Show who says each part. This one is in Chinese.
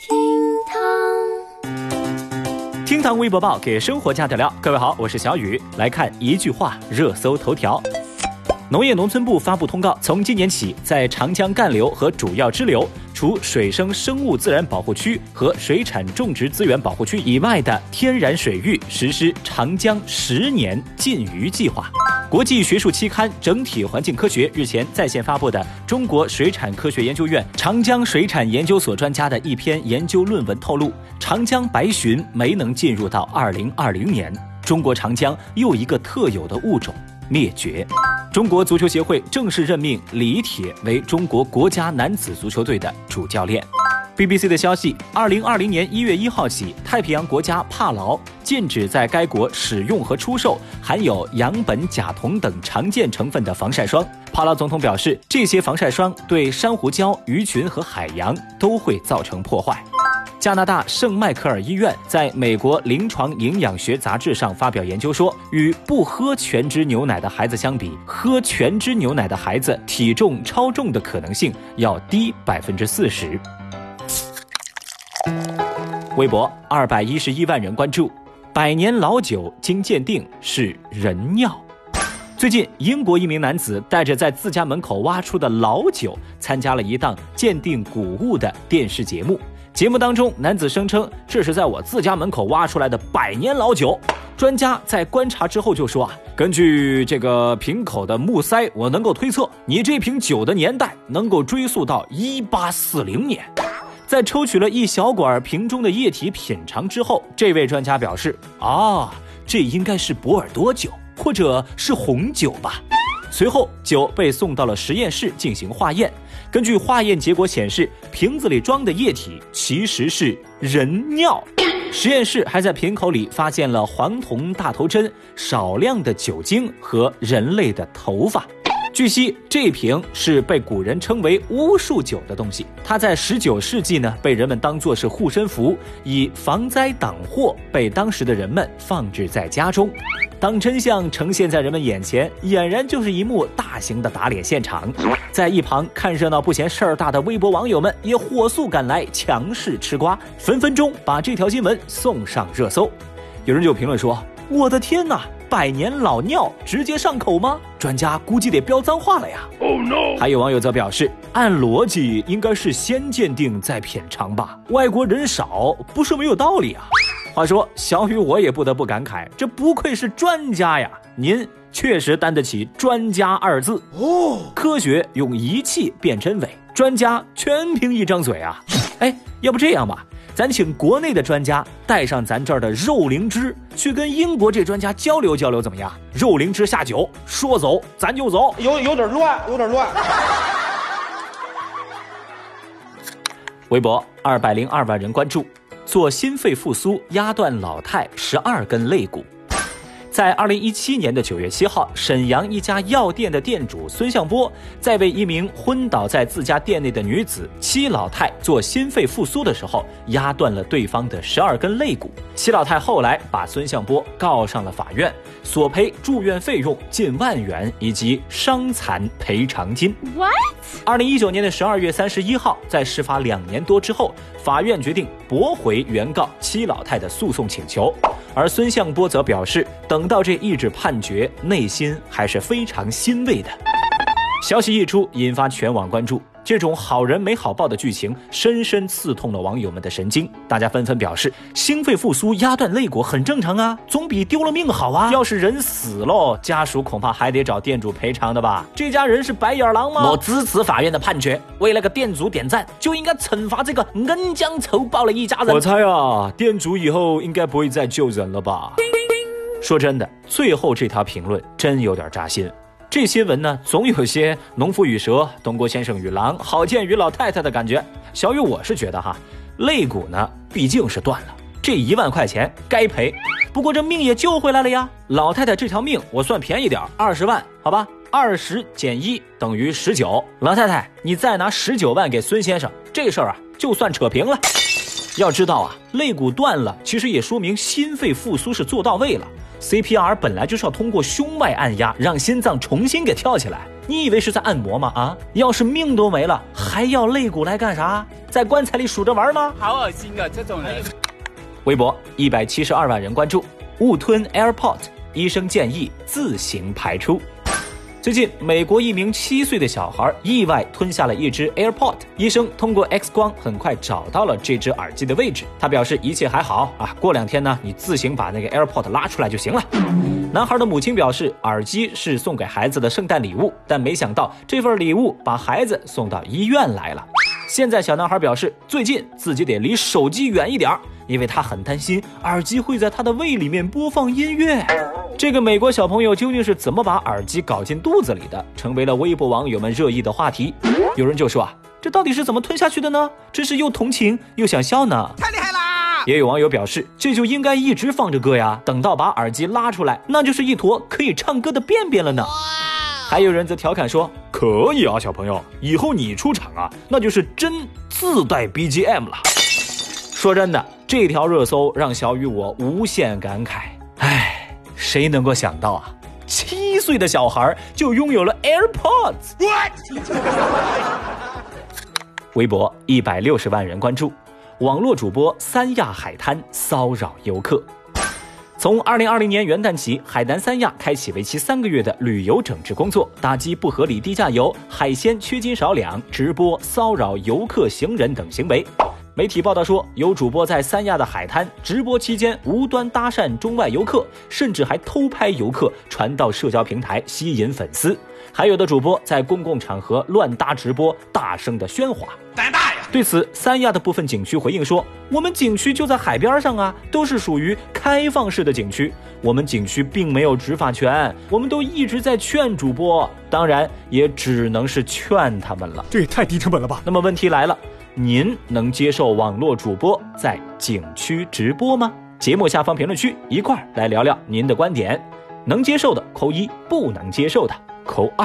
Speaker 1: 厅堂，
Speaker 2: 厅堂微博报给生活加点料。各位好，我是小雨，来看一句话热搜头条。农业农村部发布通告，从今年起，在长江干流和主要支流，除水生生物自然保护区和水产种植资源保护区以外的天然水域，实施长江十年禁渔计划。国际学术期刊《整体环境科学》日前在线发布的中国水产科学研究院长江水产研究所专家的一篇研究论文透露，长江白鲟没能进入到2020年，中国长江又一个特有的物种灭绝。中国足球协会正式任命李铁为中国国家男子足球队的主教练。BBC 的消息，二零二零年一月一号起，太平洋国家帕劳禁止在该国使用和出售含有氧苯甲酮等常见成分的防晒霜。帕劳总统表示，这些防晒霜对珊瑚礁、鱼群和海洋都会造成破坏。加拿大圣迈克尔医院在美国临床营养学杂志上发表研究说，与不喝全脂牛奶的孩子相比，喝全脂牛奶的孩子体重超重的可能性要低百分之四十。微博二百一十一万人关注，百年老酒经鉴定是人尿。最近，英国一名男子带着在自家门口挖出的老酒，参加了一档鉴定古物的电视节目。节目当中，男子声称这是在我自家门口挖出来的百年老酒。专家在观察之后就说啊，根据这个瓶口的木塞，我能够推测你这瓶酒的年代能够追溯到一八四零年。在抽取了一小管瓶中的液体品尝之后，这位专家表示啊，这应该是波尔多酒或者是红酒吧。随后，酒被送到了实验室进行化验。根据化验结果显示，瓶子里装的液体其实是人尿。实验室还在瓶口里发现了黄铜大头针、少量的酒精和人类的头发。据悉，这瓶是被古人称为巫术酒的东西。它在十九世纪呢，被人们当作是护身符，以防灾挡祸，被当时的人们放置在家中。当真相呈现在人们眼前，俨然就是一幕大型的打脸现场。在一旁看热闹不嫌事儿大的微博网友们也火速赶来，强势吃瓜，分分钟把这条新闻送上热搜。有人就评论说：“我的天哪！”百年老尿直接上口吗？专家估计得飙脏话了呀！Oh no！还有网友则表示，按逻辑应该是先鉴定再品尝吧。外国人少不是没有道理啊。话说，小雨我也不得不感慨，这不愧是专家呀！您确实担得起“专家”二字哦。科学用仪器辨真伪，专家全凭一张嘴啊！哎，要不这样吧？咱请国内的专家带上咱这儿的肉灵芝，去跟英国这专家交流交流，怎么样？肉灵芝下酒，说走咱就走。
Speaker 3: 有有点乱，有点乱。
Speaker 2: 微博二百零二万人关注，做心肺复苏压断老太十二根肋骨。在二零一七年的九月七号，沈阳一家药店的店主孙向波，在为一名昏倒在自家店内的女子戚老太做心肺复苏的时候，压断了对方的十二根肋骨。戚老太后来把孙向波告上了法院，索赔住院费用近万元以及伤残赔偿金。What？二零一九年的十二月三十一号，在事发两年多之后，法院决定驳回原告戚老太的诉讼请求。而孙向波则表示，等到这一纸判决，内心还是非常欣慰的。消息一出，引发全网关注。这种好人没好报的剧情，深深刺痛了网友们的神经。大家纷纷表示，心肺复苏压断肋骨很正常啊，总比丢了命好啊。要是人死喽，家属恐怕还得找店主赔偿的吧？这家人是白眼狼吗？我支持法院的判决，为那个店主点赞，就应该惩罚这个恩将仇报的一家人。我猜啊，店主以后应该不会再救人了吧？说真的，最后这条评论真有点扎心。这新闻呢，总有些农夫与蛇、东郭先生与狼、郝建与老太太的感觉。小雨，我是觉得哈，肋骨呢毕竟是断了，这一万块钱该赔。不过这命也救回来了呀，老太太这条命我算便宜点，二十万，好吧，二十减一等于十九。老太太，你再拿十九万给孙先生，这事儿啊就算扯平了。要知道啊，肋骨断了，其实也说明心肺复苏是做到位了。CPR 本来就是要通过胸外按压，让心脏重新给跳起来。你以为是在按摩吗？啊，要是命都没了，还要肋骨来干啥？在棺材里数着玩吗？
Speaker 1: 好恶心啊！这种人。
Speaker 2: 微博一百七十二万人关注，误吞 AirPod，医生建议自行排出。最近，美国一名七岁的小孩意外吞下了一只 AirPod，医生通过 X 光很快找到了这只耳机的位置。他表示一切还好啊，过两天呢，你自行把那个 AirPod 拉出来就行了。男孩的母亲表示，耳机是送给孩子的圣诞礼物，但没想到这份礼物把孩子送到医院来了。现在，小男孩表示，最近自己得离手机远一点。因为他很担心耳机会在他的胃里面播放音乐。这个美国小朋友究竟是怎么把耳机搞进肚子里的，成为了微博网友们热议的话题。有人就说啊，这到底是怎么吞下去的呢？真是又同情又想笑呢。
Speaker 1: 太厉害啦！
Speaker 2: 也有网友表示，这就应该一直放着歌呀，等到把耳机拉出来，那就是一坨可以唱歌的便便了呢。还有人则调侃说，可以啊，小朋友，以后你出场啊，那就是真自带 BGM 了。说真的。这条热搜让小雨我无限感慨，唉，谁能够想到啊，七岁的小孩就拥有了 AirPods？微博一百六十万人关注，网络主播三亚海滩骚扰游客。从二零二零年元旦起，海南三亚开启为期三个月的旅游整治工作，打击不合理低价游、海鲜缺斤少两、直播骚扰游客、行人等行为。媒体报道说，有主播在三亚的海滩直播期间无端搭讪中外游客，甚至还偷拍游客传到社交平台吸引粉丝。还有的主播在公共场合乱搭直播，大声的喧哗。胆大呀！对此，三亚的部分景区回应说：“我们景区就在海边上啊，都是属于开放式的景区，我们景区并没有执法权。我们都一直在劝主播，当然也只能是劝他们了。
Speaker 3: 这也太低成本了吧？
Speaker 2: 那么问题来了。”您能接受网络主播在景区直播吗？节目下方评论区一块儿来聊聊您的观点。能接受的扣一，不能接受的扣二。